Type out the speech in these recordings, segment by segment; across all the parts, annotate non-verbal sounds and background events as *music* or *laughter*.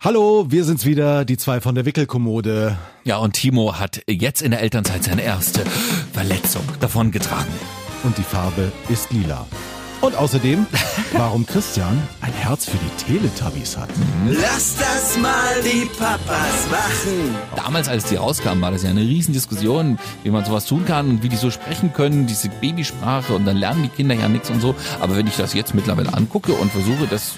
Hallo, wir sind's wieder, die zwei von der Wickelkommode. Ja, und Timo hat jetzt in der Elternzeit seine erste Verletzung davongetragen. Und die Farbe ist lila. Und außerdem, warum Christian ein Herz für die Teletubbies hat. Lass das mal die Papas machen. Damals, als die rauskamen, war das ja eine Riesendiskussion, wie man sowas tun kann und wie die so sprechen können, diese Babysprache und dann lernen die Kinder ja nichts und so. Aber wenn ich das jetzt mittlerweile angucke und versuche, das,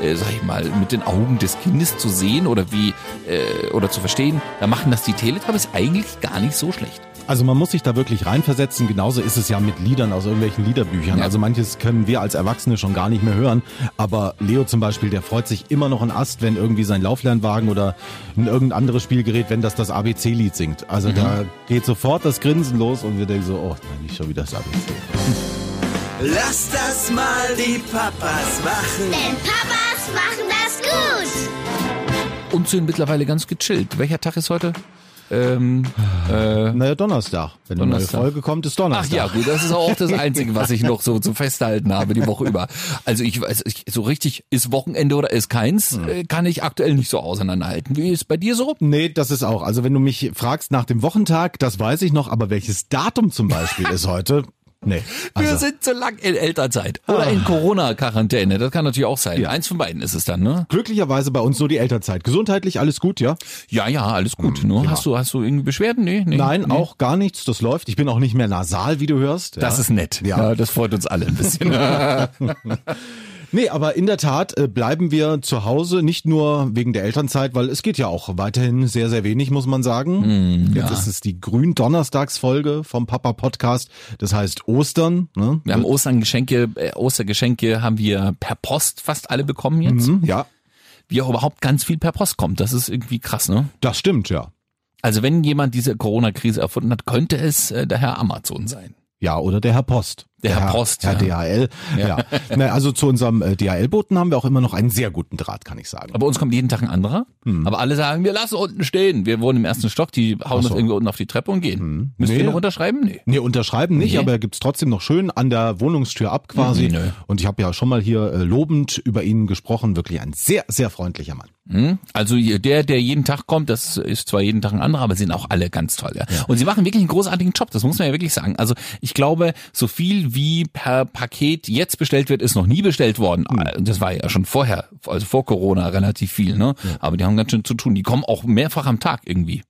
äh, äh, sag ich mal, mit den Augen des Kindes zu sehen oder wie, äh, oder zu verstehen, dann machen das die Teletubbies eigentlich gar nicht so schlecht. Also man muss sich da wirklich reinversetzen. Genauso ist es ja mit Liedern aus irgendwelchen Liederbüchern. Ja. Also manches können wir als Erwachsene schon gar nicht mehr hören. Aber Leo zum Beispiel, der freut sich immer noch ein Ast, wenn irgendwie sein Lauflernwagen oder ein irgendein anderes Spielgerät, wenn das das ABC-Lied singt. Also da geht sofort das Grinsen los und wir denken so, oh, nein, nicht schon wieder das ABC. Lass das mal die Papas machen. Denn Papas machen das gut. Und sind mittlerweile ganz gechillt. Welcher Tag ist heute? Ähm, äh, Naja, Donnerstag. Wenn eine neue Donnerstag. Folge kommt, ist Ach Donnerstag. ja, gut, das ist auch *laughs* das Einzige, was ich noch so zu festhalten habe die Woche über. Also ich weiß, ich, so richtig ist Wochenende oder ist keins, äh, kann ich aktuell nicht so auseinanderhalten. Wie ist bei dir so? Nee, das ist auch. Also wenn du mich fragst nach dem Wochentag, das weiß ich noch, aber welches Datum zum Beispiel *laughs* ist heute? Nee. Wir Also, sind zu lang in Elternzeit oder in Corona-Quarantäne. Das kann natürlich auch sein. Eins von beiden ist es dann, ne? glücklicherweise bei uns so die Elternzeit. Gesundheitlich alles gut, ja? Ja, ja, alles gut. Ne? Hast du, hast du irgendwie Beschwerden? Nee, nee. Nein, nee. auch gar nichts. Das läuft. Ich bin auch nicht mehr nasal, wie du hörst. Das ja. ist nett. Ja. Ja. das freut uns alle ein bisschen. *laughs* *laughs* Nee, aber in der Tat äh, bleiben wir zu Hause, nicht nur wegen der Elternzeit, weil es geht ja auch weiterhin sehr, sehr wenig, muss man sagen. Jetzt ist es die Gründonnerstagsfolge vom Papa Podcast. Das heißt Ostern. Ne? Wir haben Osterngeschenke, äh, Ostergeschenke haben wir per Post fast alle bekommen jetzt. Mhm, ja, Wie auch überhaupt ganz viel per Post kommt. Das ist irgendwie krass, ne? das stimmt, ja. Also wenn jemand diese Corona-Krise erfunden hat, könnte es äh, der Herr Amazon sein. Ja, oder der Herr Post. Der Herr Post, Herr ja. DHL. Ja. Na, also zu unserem äh, DHL-Boten haben wir auch immer noch einen sehr guten Draht, kann ich sagen. Aber uns kommt jeden Tag ein anderer. Aber alle sagen, wir lassen unten stehen. Wir wohnen im ersten Stock, die hauen so. irgendwie unten auf die Treppe und gehen. Müssen Nee. wir noch unterschreiben? Nee. Nee, unterschreiben nicht, Nee. aber er gibt's trotzdem noch schön an der Wohnungstür ab quasi. Mhm, nö. Und ich habe ja schon mal hier äh, lobend über ihn gesprochen. Wirklich ein sehr, sehr freundlicher Mann. Hm? Also der, der jeden Tag kommt, das ist zwar jeden Tag ein anderer, aber sind auch alle ganz toll. Ja. Und sie machen wirklich einen großartigen Job, das muss man ja wirklich sagen. Also ich glaube, so viel wie per Paket jetzt bestellt wird, ist noch nie bestellt worden. Das war ja schon vorher, also vor Corona relativ viel. Ne? Aber die haben ganz schön zu tun. Die kommen auch mehrfach am Tag irgendwie.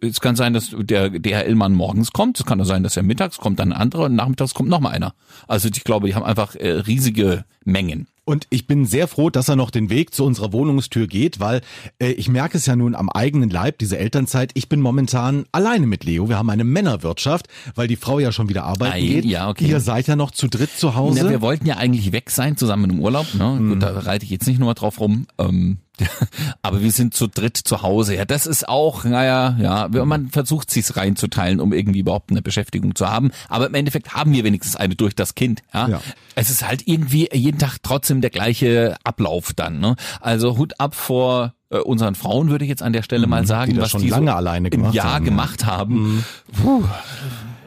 Es kann sein, dass der DHL-Mann morgens kommt. Es kann auch sein, dass er mittags kommt, dann ein anderer und nachmittags kommt noch mal einer. Also ich glaube, die haben einfach äh, riesige Mengen. Und ich bin sehr froh, dass er noch den Weg zu unserer Wohnungstür geht, weil äh, ich merke es ja nun am eigenen Leib, diese Elternzeit. Ich bin momentan alleine mit Leo. Wir haben eine Männerwirtschaft, weil die Frau ja schon wieder arbeiten Ei, geht. ja, okay. Ihr seid ja noch zu dritt zu Hause. Ja, wir wollten ja eigentlich weg sein, zusammen im Urlaub. Ne? Mhm. Gut, da reite ich jetzt nicht nur drauf rum. Ähm, *laughs* aber wir sind zu dritt zu Hause. Ja, das ist auch, naja, ja, man versucht sich's reinzuteilen, um irgendwie überhaupt eine Beschäftigung zu haben. Aber im Endeffekt haben wir wenigstens eine durch das Kind. Ja? Ja. Es ist halt irgendwie jeden Tag trotzdem der gleiche Ablauf dann. Ne? Also Hut ab vor äh, unseren Frauen, würde ich jetzt an der Stelle mal sagen, Mhm. das was schon die lange so alleine im gemacht Jahr haben. Mhm. gemacht haben. Puh,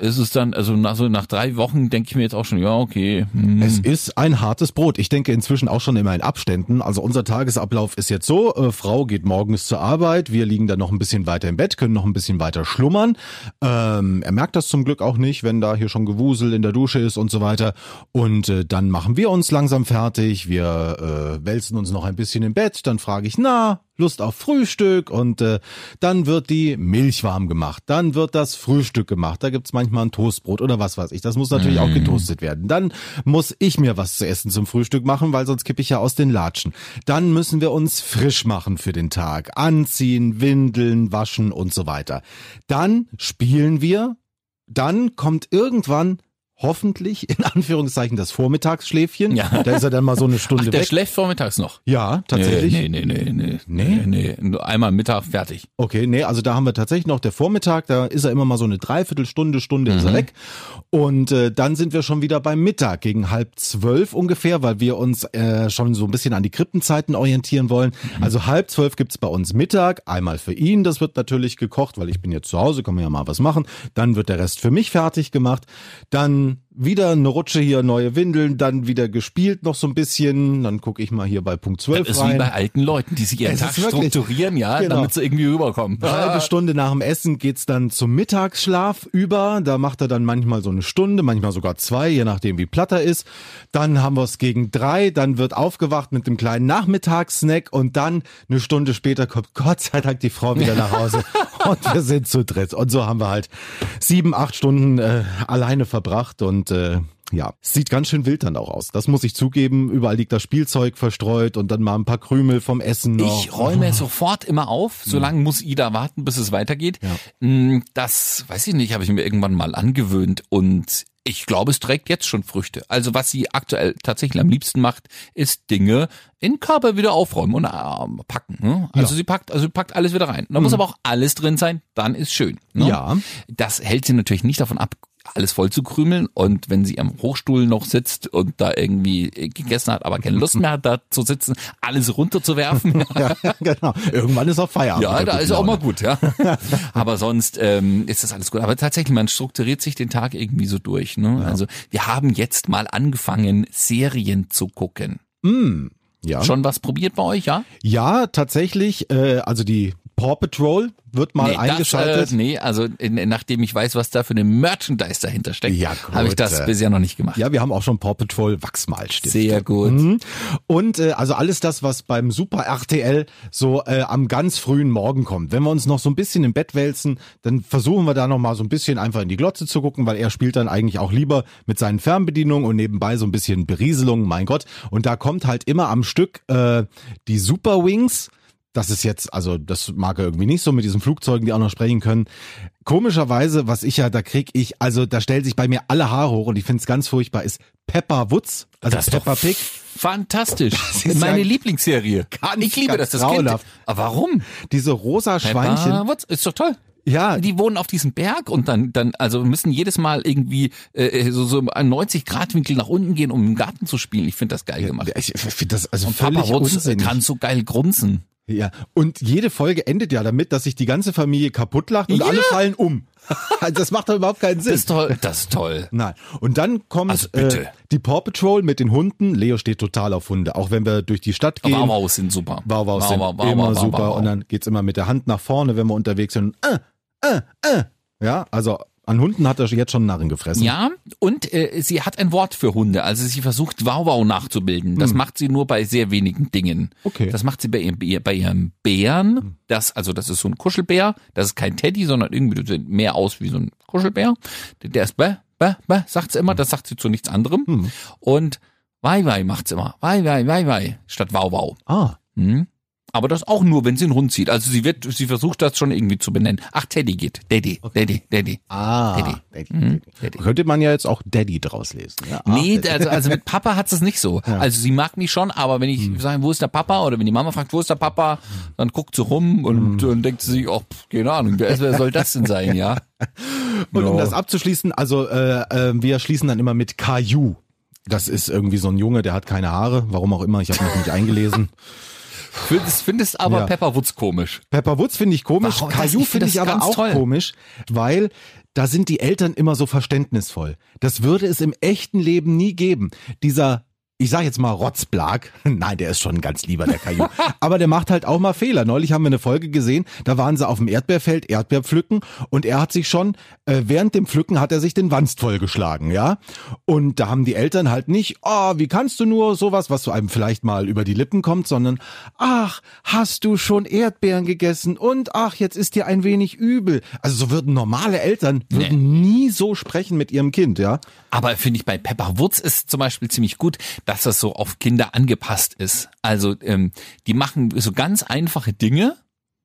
ist es dann, also nach, so nach drei Wochen denke ich mir jetzt auch schon, ja, okay. hm. Es ist ein hartes Brot. Ich denke inzwischen auch schon immer in Abständen. Also unser Tagesablauf ist jetzt so, äh, Frau geht morgens zur Arbeit, wir liegen dann noch ein bisschen weiter im Bett, können noch ein bisschen weiter schlummern. Ähm, er merkt das zum Glück auch nicht, wenn da hier schon Gewusel in der Dusche ist und so weiter. Und äh, dann machen wir uns langsam fertig, wir äh, wälzen uns noch ein bisschen im Bett, dann frage ich, na, Lust auf Frühstück und äh, dann wird die Milch warm gemacht, dann wird das Frühstück gemacht, da gibt's manchmal ein Toastbrot oder was weiß ich, das muss natürlich auch getoastet werden. Dann muss ich mir was zu essen zum Frühstück machen, weil sonst kippe ich ja aus den Latschen. Dann müssen wir uns frisch machen für den Tag, anziehen, windeln, waschen und so weiter. Dann spielen wir, dann kommt irgendwann hoffentlich in *laughs* Anführungszeichen das Vormittagsschläfchen. Ja. Da ist er dann mal so eine Stunde Ach, der weg. schläft vormittags noch. ja, tatsächlich. Nee, nee, nee, nee. Nee? Nee, nee. Einmal Mittag fertig. Okay, nee, also da haben wir tatsächlich noch der Vormittag, da ist er immer mal so eine Dreiviertelstunde, Stunde ist er weg. Und äh, dann sind wir schon wieder beim Mittag, gegen halb zwölf ungefähr, weil wir uns äh, schon so ein bisschen an die Krippenzeiten orientieren wollen. Also halb zwölf gibt's bei uns Mittag, einmal für ihn, das wird natürlich gekocht, weil ich bin jetzt zu Hause, kann man ja mal was machen. Dann wird der Rest für mich fertig gemacht. Dann dann wieder eine Rutsche hier, neue Windeln, dann wieder gespielt noch so ein bisschen. Dann gucke ich mal hier bei Punkt 12 Das ist rein. wie bei alten Leuten, die sich ihren Es Tag strukturieren, ja, Genau. damit sie irgendwie rüberkommen. Eine halbe Stunde nach dem Essen geht's dann zum Mittagsschlaf über. Da macht er dann manchmal so eine Stunde, manchmal sogar zwei, je nachdem wie platt er ist. Dann haben wir es gegen drei, dann wird aufgewacht mit dem kleinen Nachmittagssnack und dann eine Stunde später kommt Gott sei Dank die Frau wieder nach Hause *laughs* und wir sind zu dritt. Und so haben wir halt sieben, acht Stunden äh, alleine verbracht und äh, ja, sieht ganz schön wild dann auch aus. Das muss ich zugeben. Überall liegt das Spielzeug verstreut und dann mal ein paar Krümel vom Essen noch. Ich räume sofort immer auf, solange muss Ida warten, bis es weitergeht. Mm, Das, weiß ich nicht, habe ich mir irgendwann mal angewöhnt und ich glaube, es trägt jetzt schon Früchte. Also was sie aktuell tatsächlich am liebsten macht, ist Dinge in Körper wieder aufräumen und äh, packen. Ne? Also sie packt, also sie packt alles wieder rein. Da muss aber auch alles drin sein, dann ist schön. Ne? Ja. Das hält sie natürlich nicht davon ab, alles voll zu krümeln und wenn sie am Hochstuhl noch sitzt und da irgendwie gegessen hat, aber keine Lust mehr hat, da zu sitzen, alles runterzuwerfen. *laughs* ja, genau. Irgendwann ist auch Feierabend. Ja, da ist auch mal gut, ja. *laughs* Aber sonst ähm, ist das alles gut. Aber tatsächlich, man strukturiert sich den Tag irgendwie so durch. Ne? Also wir haben jetzt mal angefangen, Serien zu gucken. Ja. Schon was probiert bei euch, ja? Ja, tatsächlich. Äh, also die Paw Patrol wird mal nee, eingeschaltet. Das, äh, nee, also in, nachdem ich weiß, was da für eine Merchandise dahinter steckt, Ja, habe ich das bisher noch nicht gemacht. Ja, wir haben auch schon Paw Patrol Wachsmalstift. Sehr gut. Mhm. Und äh, also alles das, was beim Super RTL so äh, am ganz frühen Morgen kommt. Wenn wir uns noch so ein bisschen im Bett wälzen, dann versuchen wir da noch mal so ein bisschen einfach in die Glotze zu gucken, weil er spielt dann eigentlich auch lieber mit seinen Fernbedienungen und nebenbei so ein bisschen Berieselung, mein Gott. Und da kommt halt immer am Stück äh, die Super Wings. Das ist jetzt, also das mag er irgendwie nicht so mit diesen Flugzeugen, die auch noch sprechen können. Komischerweise, was ich ja, da krieg ich, also da stellt sich bei mir alle Haare hoch und ich find's ganz furchtbar, ist Pepper Woods, also Das doch Pig. Fantastisch. ist Meine ja Lieblingsserie. ganz, ich liebe das, das grauenhaft. Kind. Aber warum? Diese rosa Schweinchen. Peppa Woods, ist doch toll. Ja, Die wohnen auf diesem Berg und dann, dann, also müssen jedes Mal irgendwie äh, so, so einen 90 Grad Winkel nach unten gehen, um im Garten zu spielen. Ich finde das geil gemacht. ich finde das also Und völlig Papa unsinnig. kann so geil grunzen. Ja, und jede Folge endet ja damit, dass sich die ganze Familie kaputt lacht und Ja. alle fallen um. *laughs* Also das macht doch überhaupt keinen Sinn. Das ist toll. Das ist toll. Nein. Und dann kommt Also äh, die Paw Patrol mit den Hunden. Leo steht total auf Hunde. Auch wenn wir durch die Stadt gehen. Wauwaus sind super. Wauwaus sind Wauwau, immer wauwau, super. Und dann geht's immer mit der Hand nach vorne, wenn wir unterwegs sind. Äh, äh, äh. Ja, also an Hunden hat er jetzt schon Narren gefressen. Ja, und äh, sie hat ein Wort für Hunde. Also sie versucht Wauwau nachzubilden. Das macht sie nur bei sehr wenigen Dingen. Hm. Okay. Hm. Das macht sie bei ihrem, bei ihrem Bären. Das, also das ist so ein Kuschelbär. Das ist kein Teddy, sondern irgendwie sieht mehr aus wie so ein Kuschelbär. Der ist bäh, bäh, bäh, sagt sie immer. Das sagt sie zu nichts anderem. Hm. Und Wei Wei macht sie immer. Wei Wei, Wei Wei statt Wauwau. Ah, Hm? Aber das auch nur, wenn sie einen Hund sieht. Also sie wird, sie versucht das schon irgendwie zu benennen. Ach, Teddy geht. Daddy, Daddy, Daddy. ah. Daddy. Daddy. Mhm, Daddy. Könnte man ja jetzt auch Daddy draus lesen. Ja, ah, Nee, also, also mit Papa *laughs* hat es nicht so. Also sie mag mich schon, aber wenn ich sage, wo ist der Papa? Oder wenn die Mama fragt, wo ist der Papa? Dann guckt sie rum und, und denkt sie sich, oh, pff, keine Ahnung, wer, wer soll das denn sein, ja? *laughs* Und um Ja. das abzuschließen, also äh, äh, wir schließen dann immer mit Caillou. Das ist irgendwie so ein Junge, der hat keine Haare, warum auch immer, ich habe mich nicht *laughs* eingelesen. Findest, findest aber Ja. Pepper Woods komisch. Pepper Woods finde ich komisch, Warum? Caillou ich find finde ich aber ganz auch toll. komisch, weil da sind die Eltern immer so verständnisvoll. Das würde es im echten Leben nie geben. Dieser ich sag jetzt mal Rotzblag. *laughs* Nein, der ist schon ein ganz lieber, der Caillou. Aber der macht halt auch mal Fehler. Neulich haben wir eine Folge gesehen, da waren sie auf dem Erdbeerfeld, Erdbeer pflücken und er hat sich schon, äh, während dem Pflücken hat er sich den Wanst vollgeschlagen, ja. Und da haben die Eltern halt nicht, oh, wie kannst du nur sowas, was zu einem vielleicht mal über die Lippen kommt, sondern, ach, hast du schon Erdbeeren gegessen und ach, jetzt ist dir ein wenig übel. Also so würden normale Eltern, würden nie so sprechen mit ihrem Kind, ja. Aber finde ich bei Pepper Woods ist zum Beispiel ziemlich gut, dass das so auf Kinder angepasst ist. Also ähm, die machen so ganz einfache Dinge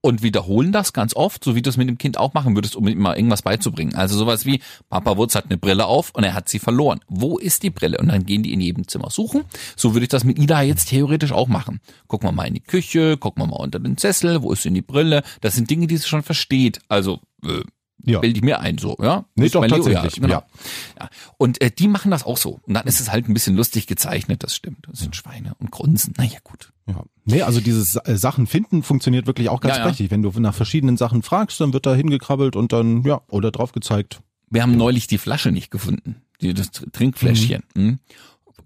und wiederholen das ganz oft, so wie du es mit dem Kind auch machen würdest, um ihm mal irgendwas beizubringen. Also sowas wie, Papa Woods hat eine Brille auf und er hat sie verloren. Wo ist die Brille? Und dann gehen die in jedem Zimmer suchen. So würde ich das mit Ida jetzt theoretisch auch machen. Gucken wir mal in die Küche, gucken wir mal unter den Sessel, wo ist denn die Brille? Das sind Dinge, die sie schon versteht. Also äh, Ja. bilde ich mir ein so, ja? Nee, doch, Leo, tatsächlich, genau. ja. Ja. Und äh, die machen das auch so. Und dann ist es halt ein bisschen lustig gezeichnet, das stimmt. Das sind Schweine und grunzen. Naja, gut. Ja. Nee, also dieses äh, Sachen finden funktioniert wirklich auch ganz Ja, ja. prächtig. Wenn du nach verschiedenen Sachen fragst, dann wird da hingekrabbelt und dann, ja, oder drauf gezeigt. Wir haben neulich die Flasche nicht gefunden. die, das Trinkfläschchen. Mhm.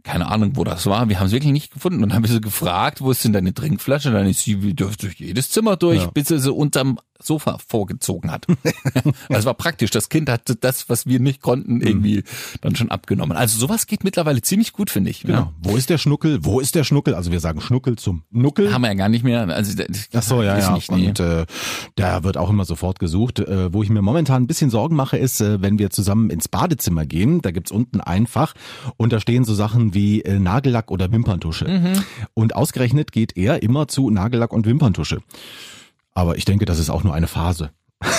Keine Ahnung, wo das war. Wir haben es wirklich nicht gefunden und haben sie gefragt, wo ist denn deine Trinkflasche? Dann ist sie durch jedes Zimmer durch, Ja. bis sie unterm Sofa vorgezogen hat. *laughs* also war praktisch. Das Kind hat das, was wir nicht konnten, irgendwie dann schon abgenommen. Also sowas geht mittlerweile ziemlich gut, finde ich. Genau. Wo ist der Schnuckel? Wo ist der Schnuckel? Also wir sagen Schnuckel zum Nuckel. Ja. Haben wir ja gar nicht mehr. Also das Ach so, ja, ist ja. Nicht, nee. Und äh, da wird auch immer sofort gesucht. Äh, wo ich mir momentan ein bisschen Sorgen mache, ist, äh, wenn wir zusammen ins Badezimmer gehen, da gibt's unten ein Fach und da stehen so Sachen wie äh, Nagellack oder Wimperntusche. Mhm. Und ausgerechnet geht er immer zu Nagellack und Wimperntusche. Aber ich denke, das ist auch nur eine Phase. *laughs*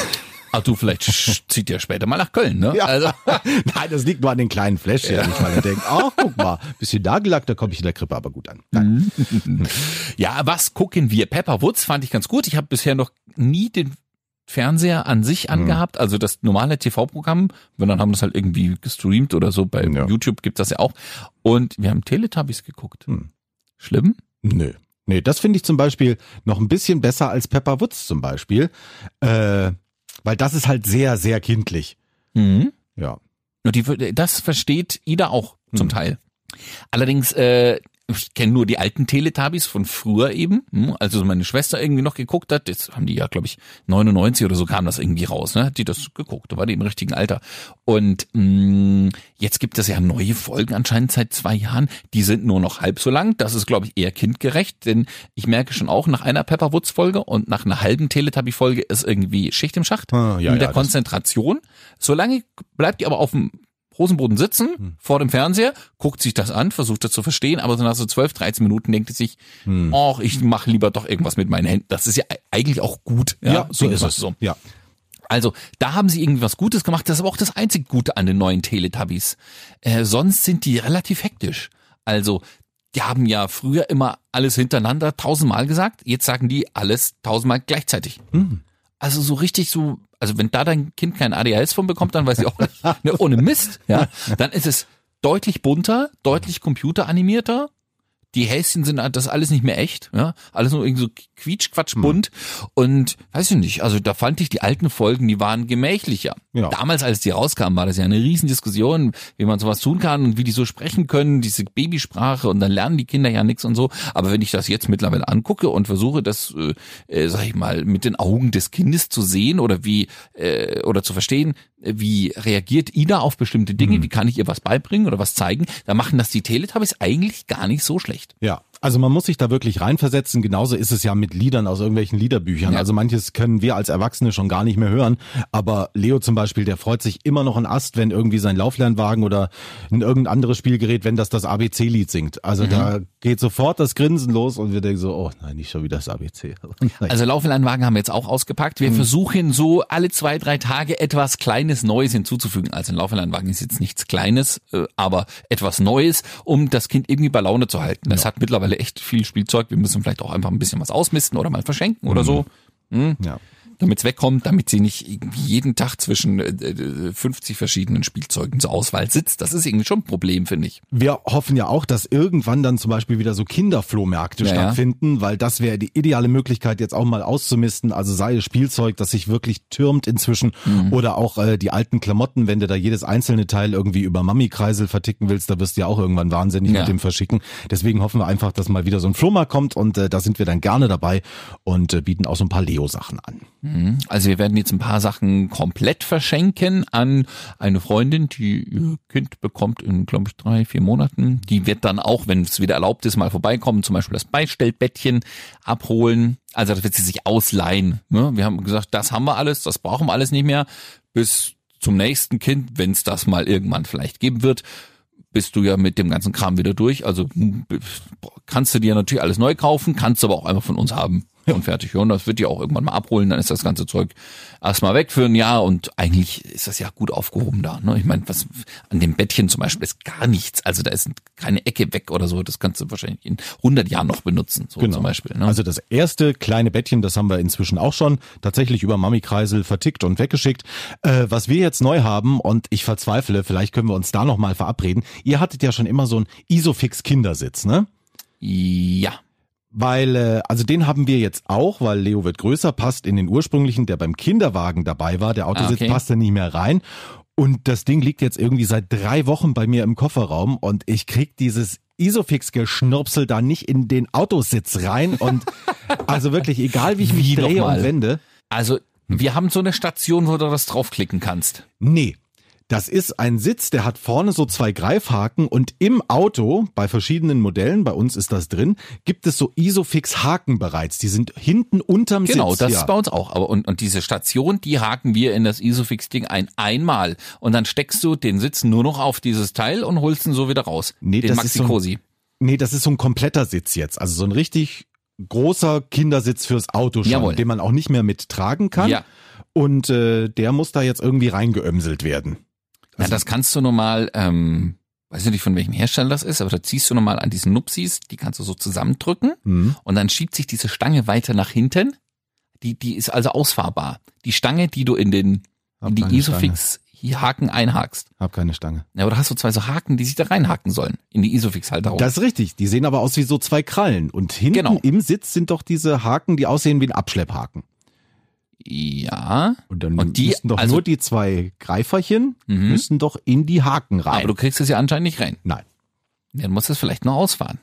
Ach du, vielleicht zieht ihr später mal nach Köln, ne? Ja. Also, *laughs* Nein, das liegt nur an den kleinen Fläschchen. Ich meine, denke, ach, guck mal, bisschen Nagellack, da komme ich in der Krippe aber gut an. Nein. *laughs* ja, was gucken wir? Pepper Woods fand ich ganz gut. Ich habe bisher noch nie den Fernseher an sich Mhm. angehabt, also das normale TV-Programm, wenn dann haben wir das halt irgendwie gestreamt oder so, bei Ja. YouTube gibt das ja auch. Und wir haben Teletubbies geguckt. Hm. Schlimm? Nö. Nee, das finde ich zum Beispiel noch ein bisschen besser als Pepper Woods zum Beispiel. Äh, weil das ist halt sehr, sehr kindlich. Mhm. Ja. Die, das versteht Ida auch zum Hm. Teil. Allerdings, äh, ich kenne nur die alten Teletubbies von früher eben. Hm, Also meine Schwester irgendwie noch geguckt hat, jetzt haben die ja, glaube ich, 99 oder so kam das irgendwie raus, ne? Hat die das geguckt, da war die im richtigen Alter. Und mh, jetzt gibt es ja neue Folgen anscheinend seit zwei Jahren, die sind nur noch halb so lang. Das ist, glaube ich, eher kindgerecht, denn ich merke schon auch nach einer Pepper Woods Folge und nach einer halben Teletubby-Folge ist irgendwie Schicht im Schacht Ah, ja, mit der ja, das- Konzentration. Solange bleibt ihr aber auf dem Hosenboden sitzen, Hm. vor dem Fernseher, guckt sich das an, versucht das zu verstehen, aber so nach so 12, 13 Minuten denkt es sich, Hm. ich mache lieber doch irgendwas mit meinen Händen. Das ist ja eigentlich auch gut. Ja, so ist es so. Ja. Also, da haben sie irgendwie was Gutes gemacht. Das ist aber auch das einzig Gute an den neuen Teletubbies. Äh, sonst sind die relativ hektisch. Also, die haben ja früher immer alles hintereinander tausendmal gesagt. Jetzt sagen die alles tausendmal gleichzeitig. Also so richtig so, also wenn da dein Kind kein ADHS von bekommt, dann weiß ich auch nicht. Ne, ohne Mist, ja. Dann ist es deutlich bunter, deutlich computeranimierter. Die Häschen sind das alles nicht mehr echt, ja. Alles nur irgendwie so quietschquatsch bunt. Und weiß ich nicht, also da fand ich die alten Folgen, die waren gemächlicher. Ja. Damals, als die rauskamen, war das ja eine Riesendiskussion, wie man sowas tun kann und wie die so sprechen können, diese Babysprache und dann lernen die Kinder ja nichts und so. Aber wenn ich das jetzt mittlerweile angucke und versuche, das, äh, äh, sag ich mal, mit den Augen des Kindes zu sehen oder wie, äh, oder zu verstehen, wie reagiert Ida auf bestimmte Dinge, wie kann ich ihr was beibringen oder was zeigen, da machen das die Teletubbies eigentlich gar nicht so schlecht. Ja, also man muss sich da wirklich reinversetzen. Genauso ist es ja mit Liedern aus irgendwelchen Liederbüchern. Ja. Also manches können wir als Erwachsene schon gar nicht mehr hören. Aber Leo zum Beispiel, der freut sich immer noch ein Ast, wenn irgendwie sein Lauflernwagen oder ein irgendein anderes Spielgerät, wenn das das ABC-Lied singt. Also da geht sofort das Grinsen los und wir denken so, oh nein, nicht schon wieder das ABC. *laughs* Also Lauflernwagen haben wir jetzt auch ausgepackt. Wir versuchen so alle zwei, drei Tage etwas Kleines Neues hinzuzufügen. Also ein Lauflernwagen ist jetzt nichts Kleines, äh, aber etwas Neues, um das Kind irgendwie bei Laune zu halten. Es hat mittlerweile echt viel Spielzeug. Wir müssen vielleicht auch einfach ein bisschen was ausmisten oder mal verschenken oder so. ja. Damit es wegkommt, damit sie nicht irgendwie jeden Tag zwischen äh, äh, 50 verschiedenen Spielzeugen zur Auswahl sitzt. Das ist irgendwie schon ein Problem, finde ich. Wir hoffen ja auch, dass irgendwann dann zum Beispiel wieder so Kinderflohmärkte Ja, ja. stattfinden, weil das wäre die ideale Möglichkeit, jetzt auch mal auszumisten. Also sei es Spielzeug, das sich wirklich türmt inzwischen Mhm. oder auch äh, die alten Klamotten, wenn du da jedes einzelne Teil irgendwie über Mami-Kreisel verticken willst, da wirst du ja auch irgendwann wahnsinnig Ja. mit dem verschicken. Deswegen hoffen wir einfach, dass mal wieder so ein Flohmarkt kommt und äh, da sind wir dann gerne dabei und äh, bieten auch so ein paar Leo-Sachen an. Also wir werden jetzt ein paar Sachen komplett verschenken an eine Freundin, die ihr Kind bekommt in, glaube ich, drei, vier Monaten. Die wird dann auch, wenn es wieder erlaubt ist, mal vorbeikommen, zum Beispiel das Beistellbettchen abholen. Also das wird sie sich ausleihen. Ne? Wir haben gesagt, das haben wir alles, das brauchen wir alles nicht mehr. Bis zum nächsten Kind, wenn es das mal irgendwann vielleicht geben wird, bist du ja mit dem ganzen Kram wieder durch. Also m, kannst du dir natürlich alles neu kaufen, kannst du aber auch einfach von uns haben. *laughs* Und fertig. Ja, Und das wird die auch irgendwann mal abholen, dann ist das ganze Zeug erstmal weg für ein Jahr und eigentlich ist das ja gut aufgehoben da. Ne? Ich meine, was an dem Bettchen zum Beispiel ist gar nichts. Also da ist keine Ecke weg oder so. Das kannst du wahrscheinlich in 100 Jahren noch benutzen, so zum Beispiel. Ne? Also das erste kleine Bettchen, das haben wir inzwischen auch schon tatsächlich über Mami-Kreisel vertickt und weggeschickt. Äh, was wir jetzt neu haben und ich verzweifle, vielleicht können wir uns da nochmal verabreden. Ihr hattet ja schon immer so einen Isofix Kindersitz, ne? ja. Weil, äh, also den haben wir jetzt auch, weil Leo wird größer, passt in den ursprünglichen, der beim Kinderwagen dabei war. Der Autositz Ah, okay. passt da nicht mehr rein. Und das Ding liegt jetzt irgendwie seit drei Wochen bei mir im Kofferraum und ich krieg dieses Isofix-Geschnurpsel da nicht in den Autositz rein und *laughs* also wirklich, egal wie ich mich Wie drehe und wende. Also, wir haben so eine Station, wo du das draufklicken kannst. Nee. Das ist ein Sitz, der hat vorne so zwei Greifhaken und im Auto, bei verschiedenen Modellen, bei uns ist das drin, gibt es so Isofix-Haken bereits. Die sind hinten unterm Genau, Sitz. das ja. ist bei uns auch. Aber und, und diese Station, die haken wir in das Isofix-Ding ein einmal. Und dann steckst du den Sitz nur noch auf dieses Teil und holst ihn so wieder raus. Nee, den das Maxi ist so ein-. Nee, das ist so ein kompletter Sitz jetzt. Also so ein richtig großer Kindersitz fürs Auto schon, Jawohl. den man auch nicht mehr mittragen kann. Ja. Und äh, der muss da jetzt irgendwie reingeömselt werden. Ja, das kannst du normal, ähm, weiß ich nicht von welchem Hersteller das ist, aber da ziehst du normal an diesen Nupsis, die kannst du so zusammendrücken Hm. und dann schiebt sich diese Stange weiter nach hinten. Die, die ist also ausfahrbar. Die Stange, die du in den, Hab in die keine Isofix-Haken einhakst. Hab keine Stange. Ja, aber da hast du zwei so Haken, die sich da reinhaken sollen. In die Isofix-Halterung. Das ist richtig. Die sehen aber aus wie so zwei Krallen. Und hinten Genau. im Sitz sind doch diese Haken, die aussehen wie ein Abschlepphaken. Ja. Und dann Und die- müssten doch also- nur die zwei Greiferchen Mhm. müssen doch in die Haken rein. Aber du kriegst es ja anscheinend nicht rein. Nein. Dann musst du es vielleicht noch ausfahren.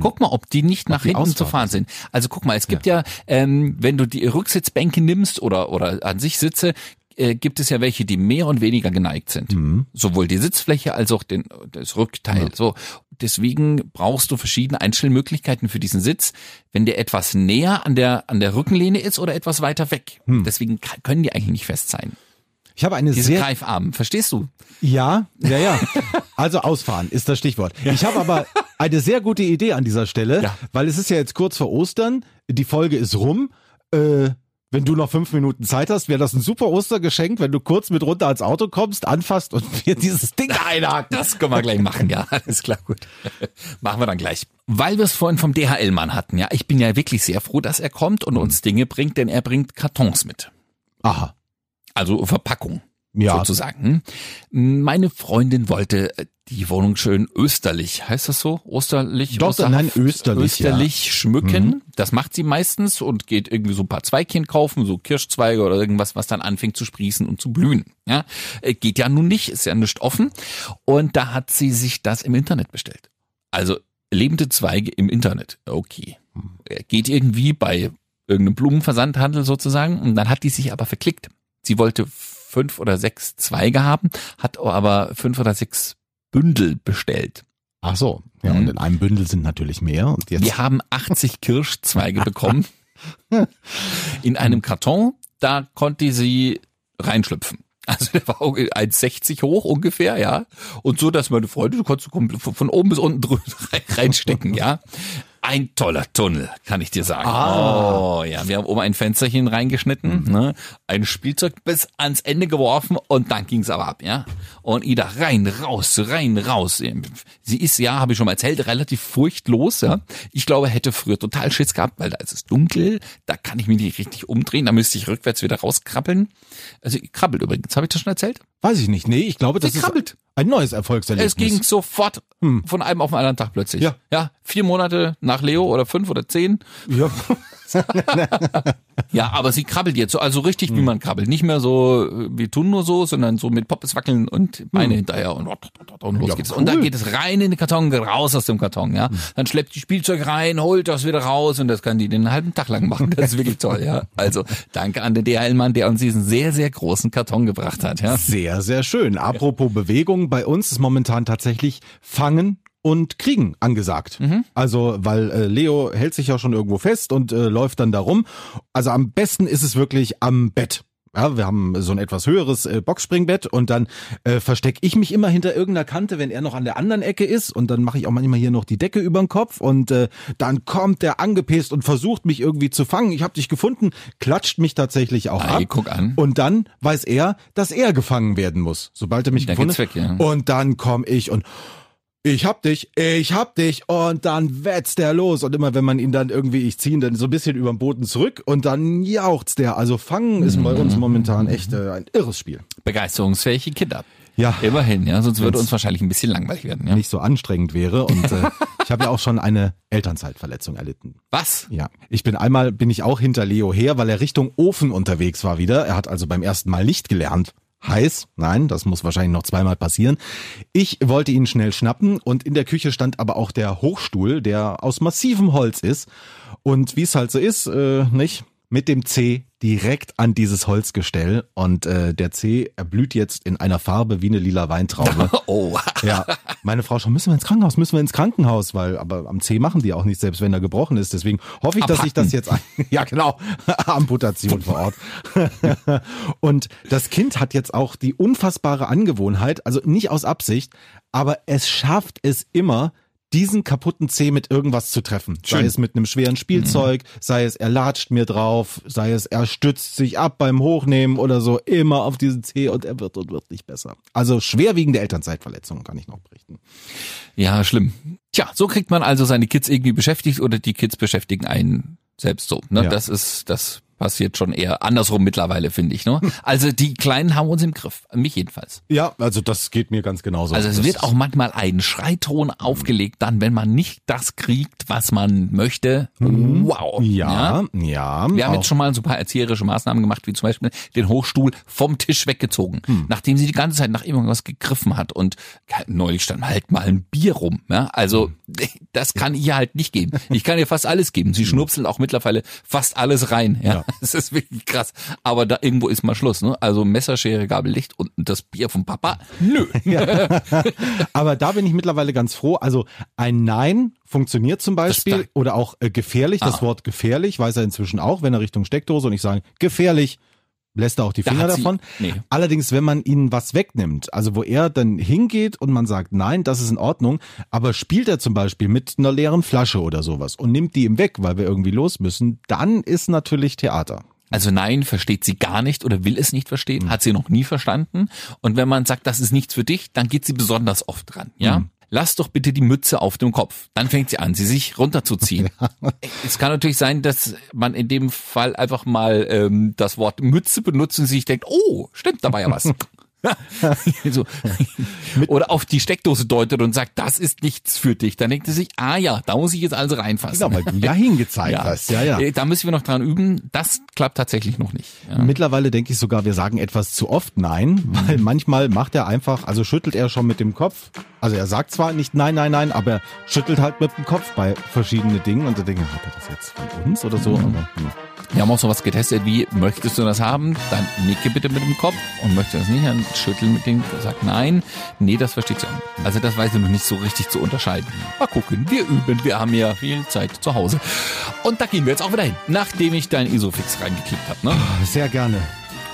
Guck mal, ob die nicht nach die hinten zu ausfahren fahren sind. Also guck mal, es gibt ja, ähm, wenn du die Rücksitzbänke nimmst oder, oder an sich Sitze, äh, gibt es ja welche, die mehr und weniger geneigt sind. Mhm. Sowohl die Sitzfläche als auch den, das Rückteil. So. Deswegen brauchst du verschiedene Einstellmöglichkeiten für diesen Sitz, wenn der etwas näher an der, an der Rückenlehne ist oder etwas weiter weg. Deswegen ka- können die eigentlich nicht fest sein. Ich habe eine Diese sehr Greifarmen, verstehst du? Ja, ja, ja. Also ausfahren ist das Stichwort. Ich habe aber eine sehr gute Idee an dieser Stelle, Ja. weil es ist ja jetzt kurz vor Ostern, die Folge ist rum. Äh, wenn du noch fünf Minuten Zeit hast, wäre das ein super Ostergeschenk, wenn du kurz mit runter ans Auto kommst, anfasst und *laughs* mir dieses Ding einhaken. Das können wir gleich machen, ja. *laughs* Alles klar, gut. Machen wir dann gleich. Weil wir es vorhin vom DHL-Mann hatten, ja. Ich bin ja wirklich sehr froh, dass er kommt und uns Dinge bringt, denn er bringt Kartons mit. Aha. Also Verpackung. Ja. Sozusagen. Meine Freundin wollte äh, die Wohnung schön österlich, heißt das so? Osterlich? Doch, Osterhaft- nein, österlich, ja. Mhm. Österlich schmücken. Das macht sie meistens und geht irgendwie so ein paar Zweigchen kaufen, so Kirschzweige oder irgendwas, was dann anfängt zu sprießen und zu blühen. Ja, Äh, geht ja nun nicht, ist ja nicht offen. Und da hat sie sich das im Internet bestellt. Also lebende Zweige im Internet. Okay. Äh, Geht irgendwie bei irgendeinem Blumenversandhandel sozusagen. Und dann hat die sich aber verklickt. Sie wollte fünf oder sechs Zweige haben, hat aber fünf oder sechs Bündel bestellt. Ach so. Ja, Mhm. und in einem Bündel sind natürlich mehr. Und jetzt. Wir haben 80 Kirschzweige bekommen *laughs* in einem Karton. Da konnte sie reinschlüpfen. Also der war 1,60 hoch ungefähr, ja. Und so, dass meine Freunde, du konntest von oben bis unten *laughs* reinstecken, ja. Ein toller Tunnel, kann ich dir sagen. Oh, ja. Wir haben oben ein Fensterchen reingeschnitten, ne? ein Spielzeug bis ans Ende geworfen und dann ging's aber ab, ja. Und Ida rein, raus, rein, raus. Sie ist, ja, habe ich schon mal erzählt, relativ furchtlos, ja. Ich glaube, hätte früher total Schiss gehabt, weil da ist es dunkel, da kann ich mich nicht richtig umdrehen, da müsste ich rückwärts wieder rauskrabbeln. Also, krabbelt übrigens, habe ich das schon erzählt? Weiß ich nicht. Nee, ich glaube, das Sie ist krabbelt. Ein neues Erfolgserlebnis. Es ging sofort von einem auf den anderen Tag plötzlich. Ja. ja, vier Monate nach Leo oder fünf oder zehn. Ja. *laughs* Ja, aber sie krabbelt jetzt so, also richtig wie man krabbelt. Nicht mehr so, äh, wir tun nur so, sondern so mit Poppes wackeln und Beine hinterher und, und los Ja, geht's. cool. Und dann geht es rein in den Karton, raus aus dem Karton, ja. Dann schleppt die Spielzeug rein, holt das wieder raus und das kann die den halben Tag lang machen. Das ist wirklich toll, ja. Also danke an den DHL-Mann, der uns diesen sehr, sehr großen Karton gebracht hat, ja. Sehr, sehr schön. Apropos Bewegung, bei uns ist momentan tatsächlich Fangen und Kriegen angesagt. Mhm. Also, weil äh, Leo hält sich ja schon irgendwo fest und äh, läuft dann darum. Also am besten ist es wirklich am Bett. Ja, wir haben so ein etwas höheres äh, Boxspringbett und dann äh, verstecke ich mich immer hinter irgendeiner Kante, wenn er noch an der anderen Ecke ist und dann mache ich auch manchmal hier noch die Decke über den Kopf und äh, dann kommt der angepisst und versucht mich irgendwie zu fangen. Ich habe dich gefunden, klatscht mich tatsächlich auch Ei, ab. guck an. Und dann weiß er, dass er gefangen werden muss, sobald er mich Da gefunden weg, ja. Und dann komm ich und ich hab dich, ich hab dich und dann wetzt der los und immer wenn man ihn dann irgendwie, ich ziehe ihn dann so ein bisschen über den Boden zurück und dann jauchzt der. Also Fangen ist bei uns momentan echt äh, ein irres Spiel. Begeisterungsfähige Kinder. Ja. Immerhin, ja, sonst würde Wenn's- uns wahrscheinlich ein bisschen langweilig werden, ja. Nicht so anstrengend wäre und äh, *laughs* ich habe ja auch schon eine Elternzeitverletzung erlitten. Was? Ja, ich bin einmal bin ich auch hinter Leo her, weil er Richtung Ofen unterwegs war wieder. Er hat also beim ersten Mal nicht gelernt heiß. Nein, das muss wahrscheinlich noch zweimal passieren. Ich wollte ihn schnell schnappen und in der Küche stand aber auch der Hochstuhl, der aus massivem Holz ist. Und wie es halt so ist, äh, nicht? Mit dem C direkt an dieses Holzgestell und äh, der C erblüht jetzt in einer Farbe wie eine lila Weintraube. *laughs* Oh. Ja, meine Frau schon, müssen wir ins Krankenhaus, müssen wir ins Krankenhaus, weil aber am C machen die auch nicht, selbst wenn er gebrochen ist. Deswegen hoffe ich, dass ich das jetzt, ein- *laughs* ja genau, *laughs* Amputation vor Ort. *laughs* Und das Kind hat jetzt auch die unfassbare Angewohnheit, also nicht aus Absicht, aber es schafft es immer, diesen kaputten Zeh mit irgendwas zu treffen. Sei Schön. es mit einem schweren Spielzeug, sei es er latscht mir drauf, sei es er stützt sich ab beim Hochnehmen oder so, immer auf diesen Zeh und er wird und wird nicht besser. Also schwerwiegende Elternzeitverletzungen kann ich noch berichten. Ja, schlimm. Tja, so kriegt man also seine Kids irgendwie beschäftigt oder die Kids beschäftigen einen selbst so. Ne? Ja. Das ist, das passiert schon eher andersrum mittlerweile, finde ich. Ne? *laughs* Also die Kleinen haben uns im Griff. Mich jedenfalls. Ja, also das geht mir ganz genauso. Also es wird auch manchmal ein Schreiton aufgelegt, dann, wenn man nicht das kriegt, was man möchte. Wow. Mhm. Ja, ja. Wir haben jetzt schon mal so ein paar erzieherische Maßnahmen gemacht, wie zum Beispiel den Hochstuhl vom Tisch weggezogen, Hm. nachdem sie die ganze Zeit nach irgendwas gegriffen hat und neulich stand halt mal ein Bier rum. Ja? Hm. Also *laughs* das kann ihr halt nicht geben. Ich kann ihr fast alles geben. Sie schnupselt auch mittlerweile fast alles rein. Ja, Ja. *laughs* das ist wirklich krass. Aber da irgendwo ist mal Schluss. Ne? Also Messer, Schere, Gabel, Licht und das Bier vom Papa. Nö. *laughs* Aber da bin ich mittlerweile ganz froh. Also ein Nein funktioniert zum Beispiel oder auch äh, gefährlich. Das Ah. Wort gefährlich weiß er inzwischen auch, wenn er Richtung Steckdose und ich sage gefährlich, lässt er auch die Da Finger sie- davon. nee. Allerdings, wenn man ihnen was wegnimmt, also wo er dann hingeht und man sagt, nein, das ist in Ordnung, aber spielt er zum Beispiel mit einer leeren Flasche oder sowas und nimmt die ihm weg, weil wir irgendwie los müssen, dann ist natürlich Theater. Also nein, versteht sie gar nicht oder will es nicht verstehen, hat sie noch nie verstanden. Und wenn man sagt, das ist nichts für dich, dann geht sie besonders oft dran, ja? Lass doch bitte die Mütze auf dem Kopf. Dann fängt sie an, sie sich runterzuziehen. *laughs* Es kann natürlich sein, dass man in dem Fall einfach mal ähm, das Wort Mütze benutzt und sich denkt, oh, stimmt, da war ja was. *laughs* *laughs* so. Oder auf die Steckdose deutet und sagt, das ist nichts für dich. Dann denkt sie sich, ah ja, da muss ich jetzt also reinfassen. Genau, weil du ja hingezeigt *laughs* hast. Ja, ja. Äh, Da müssen wir noch dran üben. Das klappt tatsächlich noch nicht. Ja. Mittlerweile denke ich sogar, wir sagen etwas zu oft Nein, weil manchmal macht er einfach, also schüttelt er schon mit dem Kopf. Also er sagt zwar nicht Nein, Nein, Nein, aber er schüttelt halt mit dem Kopf bei verschiedenen Dingen und da denke ich, hat er das jetzt von uns oder so? Aber, hm. Wir haben auch sowas getestet wie, möchtest du das haben? Dann nicke bitte mit dem Kopf und möchtest du das nicht, dann schüttel mit dem, sag nein. Nee, das versteht sie auch nicht. Also das weiß sie noch nicht so richtig zu unterscheiden. Mal gucken, wir üben, wir haben ja viel Zeit zu Hause. Und da gehen wir jetzt auch wieder hin, nachdem ich dein Isofix reingeklickt habe. Ne? Sehr gerne.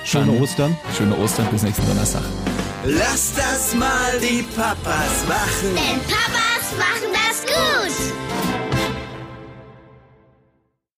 Schöne Dann- Ostern. Schöne Ostern, bis nächsten Donnerstag. Lass das mal die Papas machen. Denn Papas machen das gut.